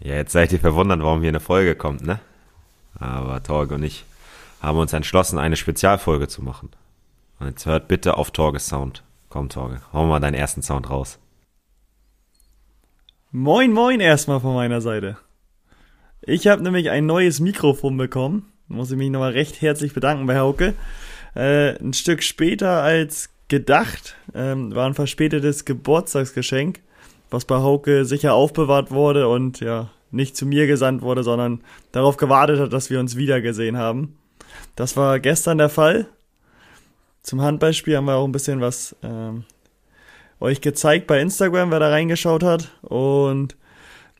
Ja, jetzt seid ihr verwundert, warum hier eine Folge kommt, ne? Aber Torge und ich haben uns entschlossen, eine Spezialfolge zu machen. Und jetzt hört bitte auf Torges Sound. Komm, Torge, hau mal deinen ersten Sound raus. Moin, moin erstmal von meiner Seite. Ich habe nämlich ein neues Mikrofon bekommen. Muss ich mich nochmal recht herzlich bedanken bei Hauke. Äh, ein Stück später als gedacht. Ähm, war ein verspätetes Geburtstagsgeschenk was bei Hauke sicher aufbewahrt wurde und ja, nicht zu mir gesandt wurde, sondern darauf gewartet hat, dass wir uns wiedergesehen haben. Das war gestern der Fall. Zum Handballspiel haben wir auch ein bisschen was ähm, euch gezeigt bei Instagram, wer da reingeschaut hat. Und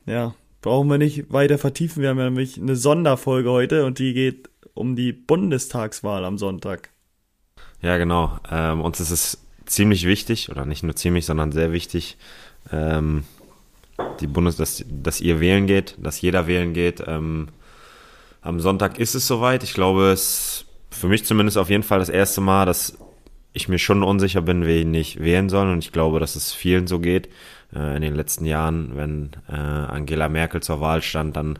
ja, brauchen wir nicht weiter vertiefen. Wir haben nämlich eine Sonderfolge heute und die geht um die Bundestagswahl am Sonntag. Ja, genau. Ähm, uns ist es ziemlich wichtig, oder nicht nur ziemlich, sondern sehr wichtig, ähm, die Bundes, dass, dass ihr wählen geht, dass jeder wählen geht. Ähm, am Sonntag ist es soweit. Ich glaube, es für mich zumindest auf jeden Fall das erste Mal, dass ich mir schon unsicher bin, wen ich wählen soll. Und ich glaube, dass es vielen so geht. Äh, in den letzten Jahren, wenn äh, Angela Merkel zur Wahl stand, dann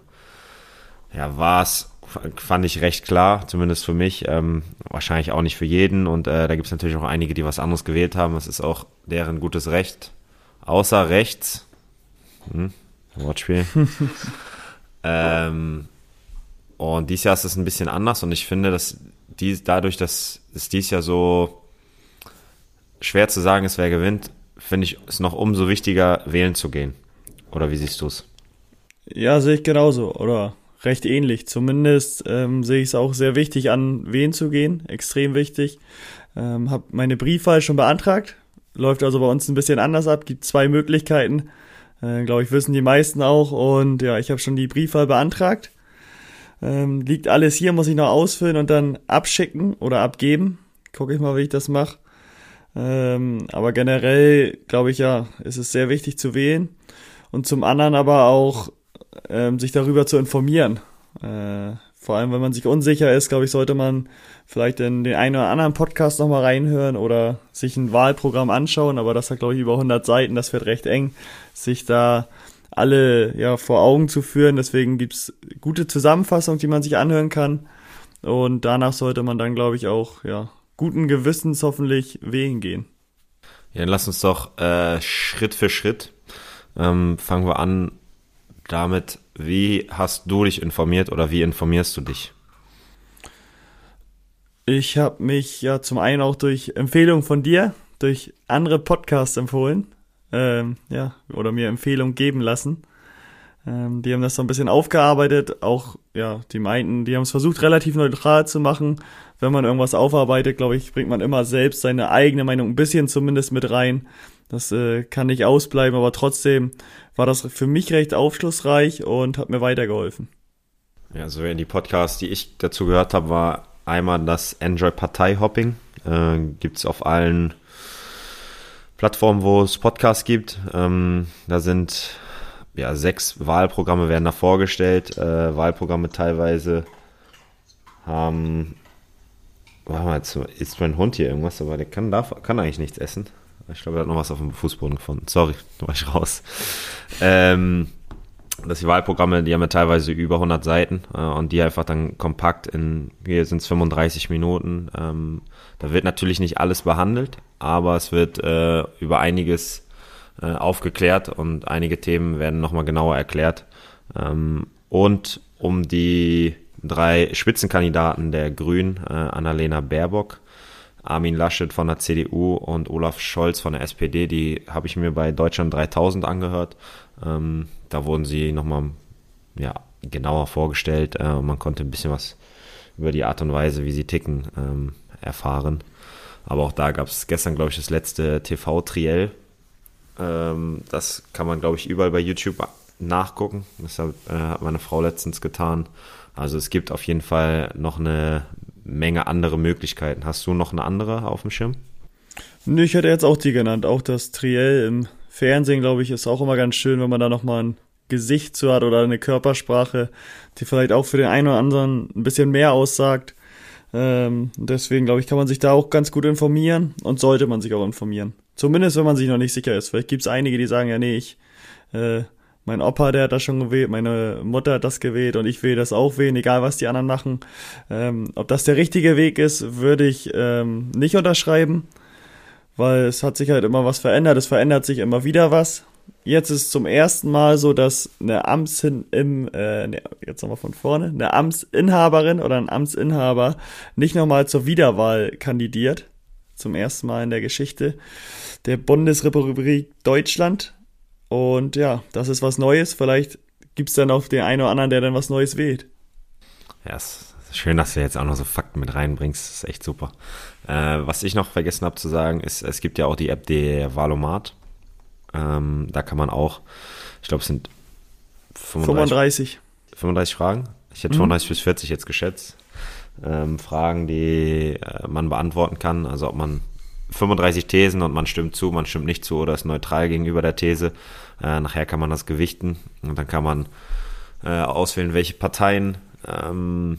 ja, war es, fand ich recht klar, zumindest für mich. Ähm, wahrscheinlich auch nicht für jeden. Und äh, da gibt es natürlich auch einige, die was anderes gewählt haben. Das ist auch deren gutes Recht außer rechts. Hm, Wortspiel. ähm, und dieses Jahr ist es ein bisschen anders und ich finde, dass dies, dadurch, dass es dieses Jahr so schwer zu sagen ist, wer gewinnt, finde ich es noch umso wichtiger, wählen zu gehen. Oder wie siehst du es? Ja, sehe ich genauso. Oder recht ähnlich. Zumindest ähm, sehe ich es auch sehr wichtig an, wählen zu gehen. Extrem wichtig. Ähm, habe meine Briefwahl schon beantragt. Läuft also bei uns ein bisschen anders ab, gibt zwei Möglichkeiten. Äh, Glaube ich, wissen die meisten auch. Und ja, ich habe schon die Briefwahl beantragt. Ähm, liegt alles hier, muss ich noch ausfüllen und dann abschicken oder abgeben. Gucke ich mal, wie ich das mache. Ähm, aber generell, glaube ich, ja, ist es sehr wichtig zu wählen. Und zum anderen aber auch, ähm, sich darüber zu informieren. Äh, vor allem, wenn man sich unsicher ist, glaube ich, sollte man vielleicht in den einen oder anderen Podcast nochmal reinhören oder sich ein Wahlprogramm anschauen. Aber das hat, glaube ich, über 100 Seiten. Das wird recht eng, sich da alle ja vor Augen zu führen. Deswegen gibt's gute Zusammenfassungen, die man sich anhören kann. Und danach sollte man dann, glaube ich, auch ja guten Gewissens hoffentlich wählen gehen. Ja, dann lass uns doch äh, Schritt für Schritt ähm, fangen wir an damit, wie hast du dich informiert oder wie informierst du dich? Ich habe mich ja zum einen auch durch Empfehlungen von dir, durch andere Podcasts empfohlen, ähm, ja, oder mir Empfehlungen geben lassen. Ähm, die haben das so ein bisschen aufgearbeitet, auch, ja, die meinten, die haben es versucht, relativ neutral zu machen. Wenn man irgendwas aufarbeitet, glaube ich, bringt man immer selbst seine eigene Meinung ein bisschen zumindest mit rein. Das äh, kann nicht ausbleiben, aber trotzdem war das für mich recht aufschlussreich und hat mir weitergeholfen. Ja, so in die Podcasts, die ich dazu gehört habe, war einmal das Enjoy Parteihopping. Äh, Gibt es auf allen Plattformen, wo es Podcasts gibt. Ähm, da sind ja sechs Wahlprogramme werden da vorgestellt. Äh, Wahlprogramme teilweise haben. Warte mal, jetzt ist mein Hund hier irgendwas, aber der kann, darf, kann eigentlich nichts essen. Ich glaube, er hat noch was auf dem Fußboden gefunden. Sorry, da war ich raus. Ähm, dass die Wahlprogramme, die haben ja teilweise über 100 Seiten äh, und die einfach dann kompakt in, hier sind es 35 Minuten. Ähm, da wird natürlich nicht alles behandelt, aber es wird äh, über einiges äh, aufgeklärt und einige Themen werden nochmal genauer erklärt. Ähm, und um die drei Spitzenkandidaten der Grünen, äh, Annalena Baerbock, Armin Laschet von der CDU und Olaf Scholz von der SPD, die habe ich mir bei Deutschland 3000 angehört. Ähm, da wurden sie nochmal ja, genauer vorgestellt. Äh, man konnte ein bisschen was über die Art und Weise, wie sie ticken, ähm, erfahren. Aber auch da gab es gestern, glaube ich, das letzte TV-Triell. Ähm, das kann man, glaube ich, überall bei YouTube nachgucken. Das hat, äh, hat meine Frau letztens getan. Also es gibt auf jeden Fall noch eine Menge andere Möglichkeiten. Hast du noch eine andere auf dem Schirm? Nö, ich hätte jetzt auch die genannt. Auch das Triell im Fernsehen, glaube ich, ist auch immer ganz schön, wenn man da nochmal ein Gesicht zu hat oder eine Körpersprache, die vielleicht auch für den einen oder anderen ein bisschen mehr aussagt. Ähm, deswegen, glaube ich, kann man sich da auch ganz gut informieren und sollte man sich auch informieren. Zumindest, wenn man sich noch nicht sicher ist. Vielleicht gibt es einige, die sagen, ja, nee, ich äh, Mein Opa, der hat das schon gewählt, meine Mutter hat das gewählt und ich will das auch wählen, egal was die anderen machen. Ähm, ob das der richtige Weg ist, würde ich ähm, nicht unterschreiben, weil es hat sich halt immer was verändert, es verändert sich immer wieder was. Jetzt ist zum ersten Mal so, dass eine Amtsin im, äh, ne, jetzt nochmal von vorne, eine Amtsinhaberin oder ein Amtsinhaber nicht nochmal zur Wiederwahl kandidiert. Zum ersten Mal in der Geschichte der Bundesrepublik Deutschland. Und ja, das ist was Neues. Vielleicht gibt es dann auch den einen oder anderen, der dann was Neues wählt. Ja, es ist schön, dass du jetzt auch noch so Fakten mit reinbringst. Das ist echt super. Äh, was ich noch vergessen habe zu sagen, ist, es gibt ja auch die App der Valomat. Ähm, da kann man auch, ich glaube, es sind 35. 35 Fragen. Ich hätte mhm. 35 bis 40 jetzt geschätzt. Ähm, Fragen, die äh, man beantworten kann. Also ob man 35 Thesen und man stimmt zu, man stimmt nicht zu oder ist neutral gegenüber der These. Äh, nachher kann man das gewichten und dann kann man äh, auswählen, welche Parteien ähm,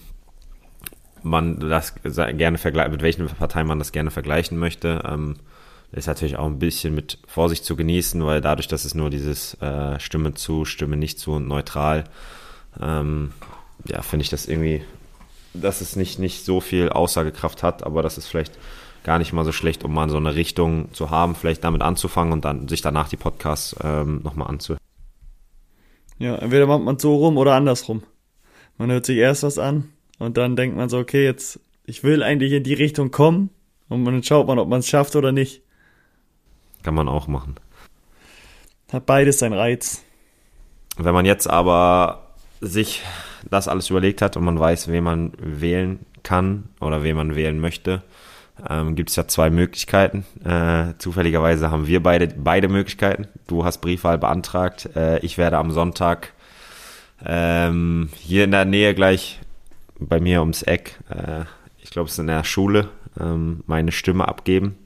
man das gerne vergleicht, mit welchen Parteien man das gerne vergleichen möchte. Ähm, ist natürlich auch ein bisschen mit Vorsicht zu genießen, weil dadurch, dass es nur dieses äh, Stimme zu, Stimme nicht zu und neutral, ähm, ja, finde ich das irgendwie, dass es nicht, nicht so viel Aussagekraft hat, aber das ist vielleicht gar nicht mal so schlecht, um mal so eine Richtung zu haben, vielleicht damit anzufangen und dann sich danach die Podcasts ähm, nochmal anzuhören. Ja, entweder macht man so rum oder andersrum. Man hört sich erst was an und dann denkt man so, okay, jetzt, ich will eigentlich in die Richtung kommen und dann schaut man, ob man es schafft oder nicht. Kann man auch machen. Hat beides seinen Reiz. Wenn man jetzt aber sich das alles überlegt hat und man weiß, wen man wählen kann oder wen man wählen möchte, ähm, gibt es ja zwei Möglichkeiten. Äh, zufälligerweise haben wir beide beide Möglichkeiten. Du hast Briefwahl beantragt. Äh, ich werde am Sonntag ähm, hier in der Nähe gleich bei mir ums Eck, äh, ich glaube es ist in der Schule, ähm, meine Stimme abgeben.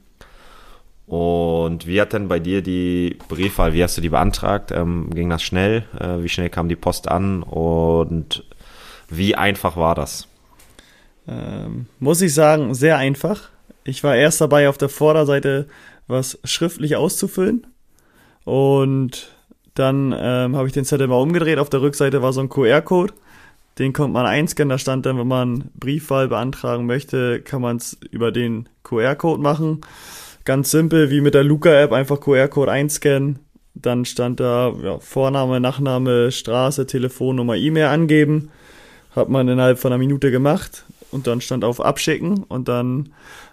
Und wie hat denn bei dir die Briefwahl, wie hast du die beantragt? Ähm, ging das schnell? Äh, wie schnell kam die Post an? Und wie einfach war das? Ähm, muss ich sagen, sehr einfach. Ich war erst dabei, auf der Vorderseite was schriftlich auszufüllen. Und dann ähm, habe ich den Zettel mal umgedreht. Auf der Rückseite war so ein QR-Code. Den konnte man einscannen. Da stand dann, wenn man Briefwahl beantragen möchte, kann man es über den QR-Code machen. Ganz simpel, wie mit der Luca-App, einfach QR-Code einscannen. Dann stand da ja, Vorname, Nachname, Straße, Telefonnummer, E-Mail angeben. Hat man innerhalb von einer Minute gemacht. Und dann stand auf Abschicken. Und dann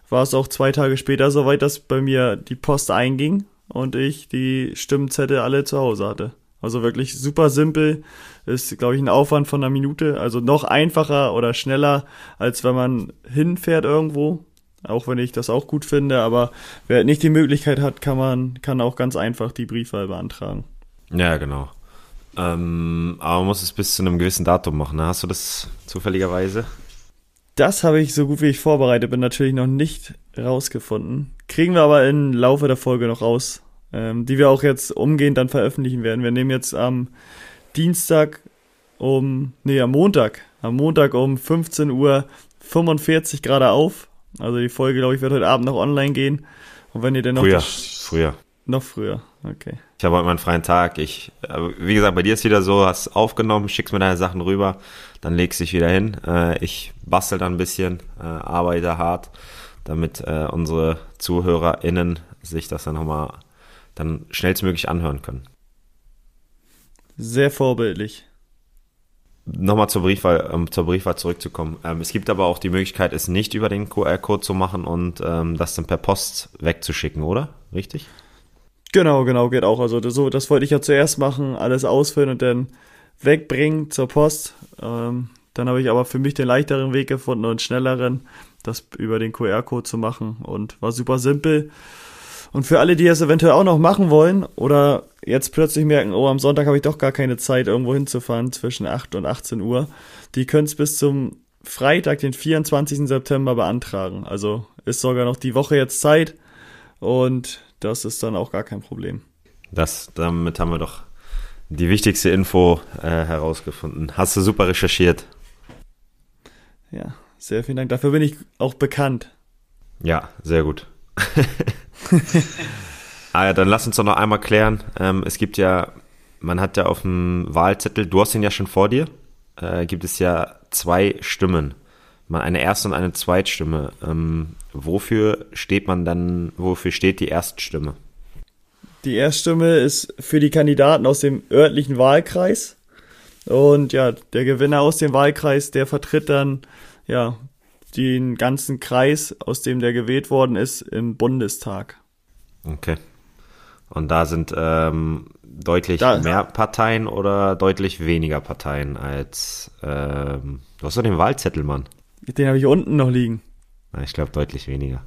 war es auch zwei Tage später soweit, dass bei mir die Post einging und ich die Stimmzettel alle zu Hause hatte. Also wirklich super simpel, ist, glaube ich, ein Aufwand von einer Minute. Also noch einfacher oder schneller, als wenn man hinfährt irgendwo. Auch wenn ich das auch gut finde, aber wer nicht die Möglichkeit hat, kann man, kann auch ganz einfach die Briefwahl beantragen. Ja, genau. Ähm, aber man muss es bis zu einem gewissen Datum machen. Ne? Hast du das zufälligerweise? Das habe ich so gut wie ich vorbereitet bin natürlich noch nicht rausgefunden. Kriegen wir aber im Laufe der Folge noch raus, ähm, die wir auch jetzt umgehend dann veröffentlichen werden. Wir nehmen jetzt am Dienstag um, nee, am Montag, am Montag um 15 Uhr 45 gerade auf. Also die Folge, glaube ich, wird heute Abend noch online gehen. Und wenn ihr denn noch. Früher, früher. Noch früher, okay. Ich habe heute meinen freien Tag. Ich, wie gesagt, bei dir ist wieder so, hast aufgenommen, schickst mir deine Sachen rüber dann legst dich wieder hin. Äh, ich bastel dann ein bisschen, äh, arbeite hart, damit äh, unsere ZuhörerInnen sich das dann nochmal dann schnellstmöglich anhören können. Sehr vorbildlich. Nochmal zur Briefwahl, um zur Briefwahl zurückzukommen. Ähm, es gibt aber auch die Möglichkeit, es nicht über den QR-Code zu machen und ähm, das dann per Post wegzuschicken, oder? Richtig? Genau, genau, geht auch. Also so, das wollte ich ja zuerst machen, alles ausfüllen und dann wegbringen zur Post. Ähm, dann habe ich aber für mich den leichteren Weg gefunden und schnelleren, das über den QR-Code zu machen und war super simpel. Und für alle, die das eventuell auch noch machen wollen oder jetzt plötzlich merken, oh, am Sonntag habe ich doch gar keine Zeit, irgendwo hinzufahren zwischen 8 und 18 Uhr, die können es bis zum Freitag, den 24. September beantragen. Also ist sogar noch die Woche jetzt Zeit und das ist dann auch gar kein Problem. Das, damit haben wir doch die wichtigste Info äh, herausgefunden. Hast du super recherchiert. Ja, sehr vielen Dank. Dafür bin ich auch bekannt. Ja, sehr gut. ah ja, dann lass uns doch noch einmal klären. Ähm, es gibt ja man hat ja auf dem Wahlzettel, du hast ihn ja schon vor dir, äh, gibt es ja zwei Stimmen. Man eine erste und eine Zweitstimme. Ähm, wofür steht man dann, wofür steht die Erststimme? Die Erststimme ist für die Kandidaten aus dem örtlichen Wahlkreis. Und ja, der Gewinner aus dem Wahlkreis, der vertritt dann ja den ganzen Kreis, aus dem der gewählt worden ist, im Bundestag. Okay. Und da sind ähm, deutlich da, mehr Parteien oder deutlich weniger Parteien als. Ähm, du hast doch den Wahlzettel, Mann. Den habe ich unten noch liegen. Ich glaube deutlich weniger.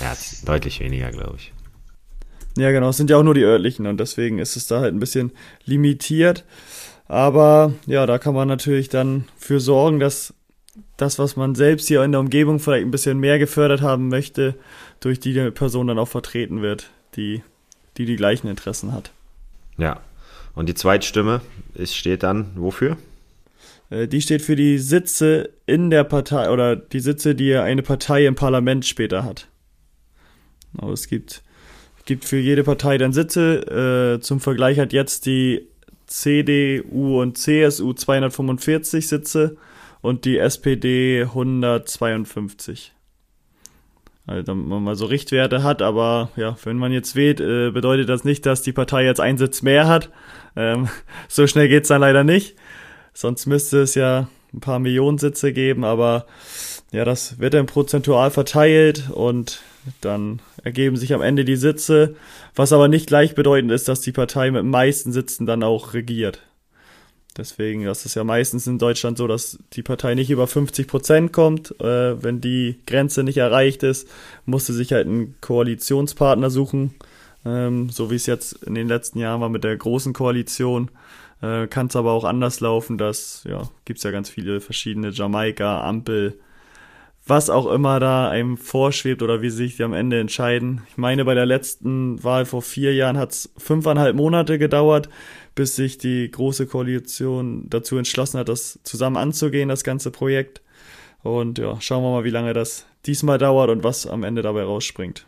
Ja, deutlich weniger, glaube ich. Ja, genau, es sind ja auch nur die örtlichen und deswegen ist es da halt ein bisschen limitiert. Aber ja, da kann man natürlich dann für sorgen, dass das, was man selbst hier in der Umgebung vielleicht ein bisschen mehr gefördert haben möchte, durch die Person dann auch vertreten wird, die die, die gleichen Interessen hat. Ja. Und die Zweitstimme ist, steht dann wofür? Äh, die steht für die Sitze in der Partei oder die Sitze, die eine Partei im Parlament später hat. Aber es gibt, gibt für jede Partei dann Sitze. Äh, zum Vergleich hat jetzt die CDU und CSU 245 Sitze und die SPD 152. Also, damit man mal so Richtwerte hat, aber ja, wenn man jetzt wählt, äh, bedeutet das nicht, dass die Partei jetzt einen Sitz mehr hat. Ähm, so schnell geht's dann leider nicht. Sonst müsste es ja ein paar Millionen Sitze geben, aber ja, das wird dann prozentual verteilt und dann ergeben sich am Ende die Sitze, was aber nicht gleichbedeutend ist, dass die Partei mit meisten Sitzen dann auch regiert. Deswegen, das ist ja meistens in Deutschland so, dass die Partei nicht über 50 Prozent kommt. Äh, wenn die Grenze nicht erreicht ist, musste sich halt einen Koalitionspartner suchen. Ähm, so wie es jetzt in den letzten Jahren war mit der großen Koalition. Äh, Kann es aber auch anders laufen. Das ja, gibt ja ganz viele verschiedene Jamaika, Ampel, was auch immer da einem vorschwebt oder wie sich die am Ende entscheiden. Ich meine, bei der letzten Wahl vor vier Jahren hat es fünfeinhalb Monate gedauert, bis sich die große Koalition dazu entschlossen hat, das zusammen anzugehen, das ganze Projekt. Und ja, schauen wir mal, wie lange das diesmal dauert und was am Ende dabei rausspringt.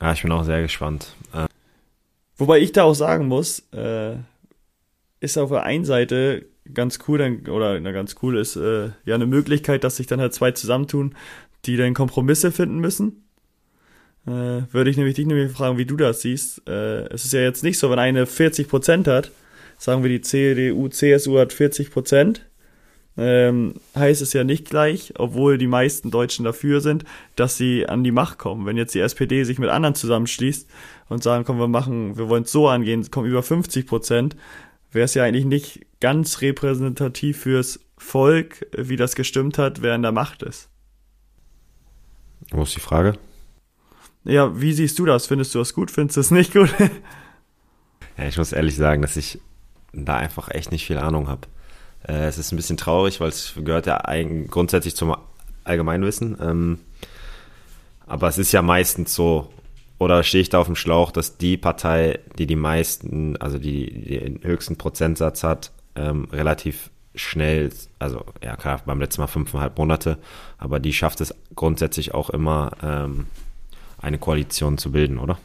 Ja, ich bin auch sehr gespannt. Äh Wobei ich da auch sagen muss, äh, ist auf der einen Seite ganz cool, dann, oder na, ganz cool ist äh, ja eine Möglichkeit, dass sich dann halt zwei zusammentun, die dann Kompromisse finden müssen. Äh, würde ich nämlich dich nämlich fragen, wie du das siehst. Äh, es ist ja jetzt nicht so, wenn eine 40 Prozent hat, sagen wir die CDU, CSU hat 40 Prozent, ähm, heißt es ja nicht gleich, obwohl die meisten Deutschen dafür sind, dass sie an die Macht kommen. Wenn jetzt die SPD sich mit anderen zusammenschließt und sagen, komm, wir machen, wir wollen es so angehen, kommen über 50 Prozent, wäre es ja eigentlich nicht ganz repräsentativ fürs Volk, wie das gestimmt hat, wer in der Macht ist. Wo ist die Frage? Ja, wie siehst du das? Findest du das gut? Findest du es nicht gut? ja, ich muss ehrlich sagen, dass ich da einfach echt nicht viel Ahnung habe. Äh, es ist ein bisschen traurig, weil es gehört ja grundsätzlich zum Allgemeinwissen. Ähm, aber es ist ja meistens so, oder stehe ich da auf dem Schlauch, dass die Partei, die die meisten, also die, die den höchsten Prozentsatz hat, ähm, relativ schnell, also ja klar, beim letzten Mal fünfeinhalb Monate, aber die schafft es grundsätzlich auch immer, ähm, eine Koalition zu bilden, oder?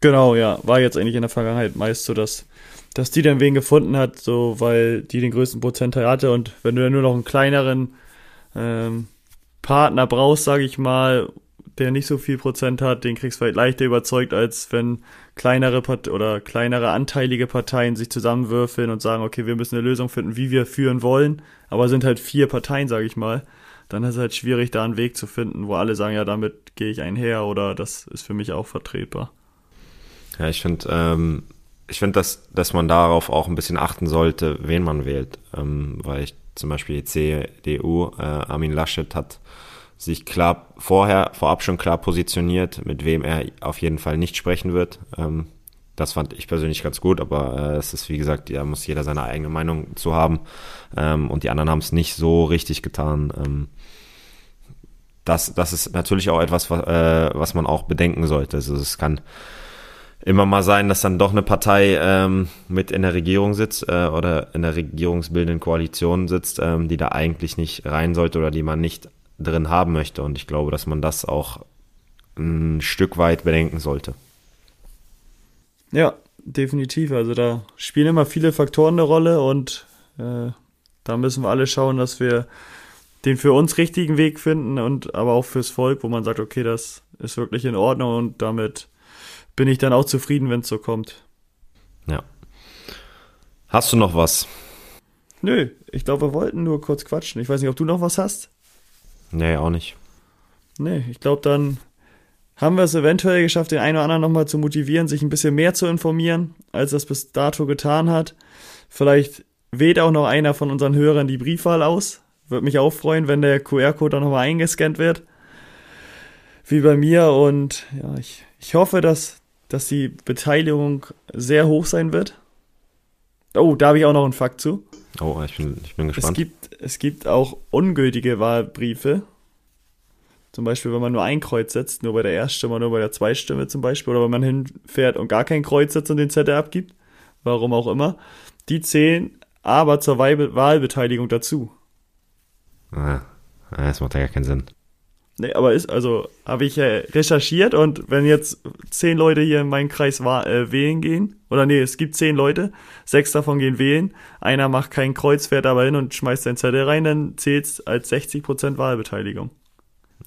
Genau, ja, war jetzt eigentlich in der Vergangenheit meist so, dass, dass die dann wen gefunden hat, so weil die den größten Prozentteil hatte und wenn du dann nur noch einen kleineren ähm, Partner brauchst, sage ich mal, der nicht so viel Prozent hat, den kriegst du vielleicht leichter überzeugt, als wenn kleinere Part oder kleinere anteilige Parteien sich zusammenwürfeln und sagen, okay, wir müssen eine Lösung finden, wie wir führen wollen, aber sind halt vier Parteien, sage ich mal. Dann ist es halt schwierig, da einen Weg zu finden, wo alle sagen, ja, damit gehe ich einher oder das ist für mich auch vertretbar. Ja, ich finde, ähm, ich finde, dass, dass man darauf auch ein bisschen achten sollte, wen man wählt, ähm, weil ich zum Beispiel die CDU, äh, Armin Laschet hat sich klar vorher, vorab schon klar positioniert, mit wem er auf jeden Fall nicht sprechen wird. Ähm, das fand ich persönlich ganz gut, aber äh, es ist wie gesagt, da muss jeder seine eigene Meinung zu haben. Ähm, und die anderen haben es nicht so richtig getan. Ähm, das, das ist natürlich auch etwas, was, äh, was man auch bedenken sollte. Also es kann immer mal sein, dass dann doch eine Partei ähm, mit in der Regierung sitzt äh, oder in der regierungsbildenden Koalition sitzt, ähm, die da eigentlich nicht rein sollte oder die man nicht drin haben möchte. Und ich glaube, dass man das auch ein Stück weit bedenken sollte. Ja, definitiv. Also da spielen immer viele Faktoren eine Rolle und äh, da müssen wir alle schauen, dass wir den für uns richtigen Weg finden und aber auch fürs Volk, wo man sagt, okay, das ist wirklich in Ordnung und damit bin ich dann auch zufrieden, wenn es so kommt. Ja. Hast du noch was? Nö, ich glaube, wir wollten nur kurz quatschen. Ich weiß nicht, ob du noch was hast? Nee, auch nicht. Nee, ich glaube, dann haben wir es eventuell geschafft, den einen oder anderen nochmal zu motivieren, sich ein bisschen mehr zu informieren, als das bis dato getan hat. Vielleicht wählt auch noch einer von unseren Hörern die Briefwahl aus. Würde mich auch freuen, wenn der QR-Code dann nochmal eingescannt wird. Wie bei mir. Und ja, ich, ich hoffe, dass, dass die Beteiligung sehr hoch sein wird. Oh, da habe ich auch noch einen Fakt zu. Oh, ich bin, ich bin gespannt. Es gibt, es gibt auch ungültige Wahlbriefe. Zum Beispiel, wenn man nur ein Kreuz setzt, nur bei der Erststimme, nur bei der Zweitstimme zum Beispiel, oder wenn man hinfährt und gar kein Kreuz setzt und den Zettel abgibt, warum auch immer, die zählen aber zur Wahlbeteiligung dazu. Ah, das macht ja gar keinen Sinn. Nee, aber ist, also habe ich äh, recherchiert und wenn jetzt zehn Leute hier in meinen Kreis äh, wählen gehen, oder nee, es gibt zehn Leute, sechs davon gehen wählen, einer macht kein Kreuz, fährt aber hin und schmeißt seinen Zettel rein, dann zählt es als 60% Wahlbeteiligung.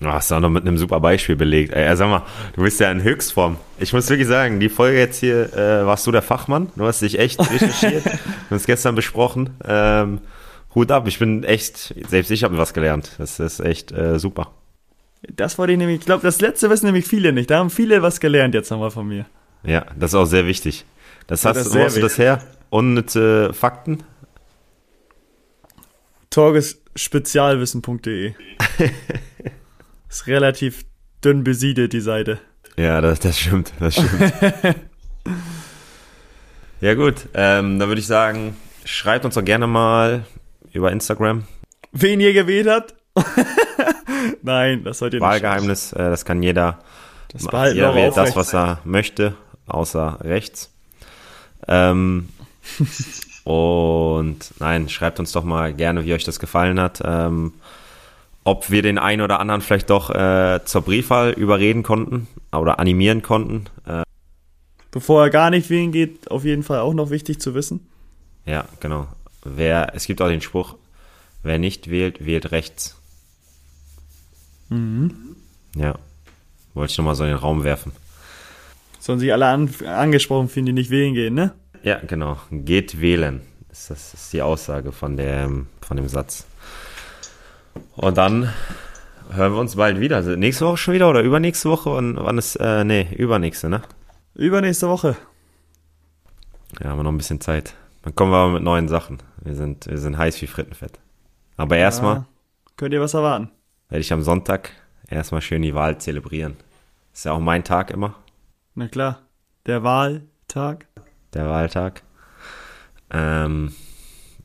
Hast du auch noch mit einem super Beispiel belegt. Ey, sag mal, du bist ja in Höchstform. Ich muss wirklich sagen, die Folge jetzt hier, äh, warst du der Fachmann. Du hast dich echt recherchiert. Wir haben es gestern besprochen. Ähm, Hut ab, ich bin echt, selbst ich habe was gelernt. Das ist echt äh, super. Das wollte ich nämlich, ich glaube, das letzte wissen nämlich viele nicht. Da haben viele was gelernt jetzt nochmal von mir. Ja, das ist auch sehr wichtig. Das hast, ja, das wo hast du das her? Unnütze Fakten? Torgesspezialwissen.de Ist relativ dünn besiedelt, die Seite. Ja, das, das stimmt, das stimmt. ja gut, ähm, dann würde ich sagen, schreibt uns doch gerne mal über Instagram. Wen ihr gewählt habt? Nein, das sollt ihr nicht. Wahlgeheimnis, äh, das kann jeder. Das behalten jeder wählt das, was er möchte, außer rechts. Ähm, und nein, schreibt uns doch mal gerne, wie euch das gefallen hat. Ähm, ob wir den einen oder anderen vielleicht doch äh, zur Briefwahl überreden konnten oder animieren konnten. Äh, Bevor er gar nicht wählen geht, auf jeden Fall auch noch wichtig zu wissen. Ja, genau. Wer, es gibt auch den Spruch, wer nicht wählt, wählt rechts. Mhm. Ja. Wollte ich nochmal so in den Raum werfen. Sollen sich alle an, angesprochen fühlen, die nicht wählen gehen, ne? Ja, genau. Geht wählen. Das ist die Aussage von dem, von dem Satz. Und dann hören wir uns bald wieder. Also nächste Woche schon wieder oder übernächste Woche? Und wann ist, äh, nee, übernächste, ne? Übernächste Woche. Ja, haben wir noch ein bisschen Zeit. Dann kommen wir aber mit neuen Sachen. Wir sind, wir sind heiß wie Frittenfett. Aber ja, erstmal. Könnt ihr was erwarten? Werde ich am Sonntag erstmal schön die Wahl zelebrieren. Ist ja auch mein Tag immer. Na klar. Der Wahltag. Der Wahltag. Ähm,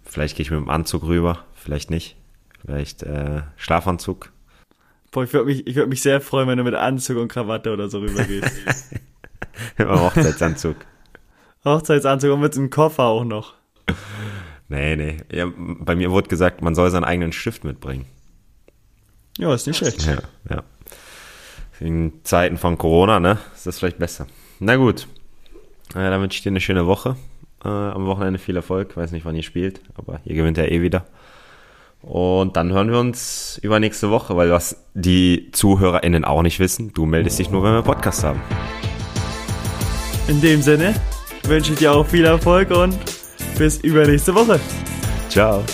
vielleicht gehe ich mit dem Anzug rüber, vielleicht nicht. Vielleicht äh, Schlafanzug. Boah, ich würde mich, ich würd mich sehr freuen, wenn du mit Anzug und Krawatte oder so rübergehst. Im Hochzeitsanzug. Hochzeitsanzug und mit einem Koffer auch noch. Nee, nee. Ja, bei mir wurde gesagt, man soll seinen eigenen Stift mitbringen. Ja, ist nicht schlecht. Ja, ja. In Zeiten von Corona, ne, ist das vielleicht besser. Na gut. Äh, dann wünsche ich dir eine schöne Woche. Äh, am Wochenende viel Erfolg. Weiß nicht, wann ihr spielt, aber ihr gewinnt ja eh wieder. Und dann hören wir uns übernächste Woche, weil was die ZuhörerInnen auch nicht wissen, du meldest dich nur, wenn wir Podcast haben. In dem Sinne wünsche ich dir auch viel Erfolg und bis übernächste Woche. Ciao.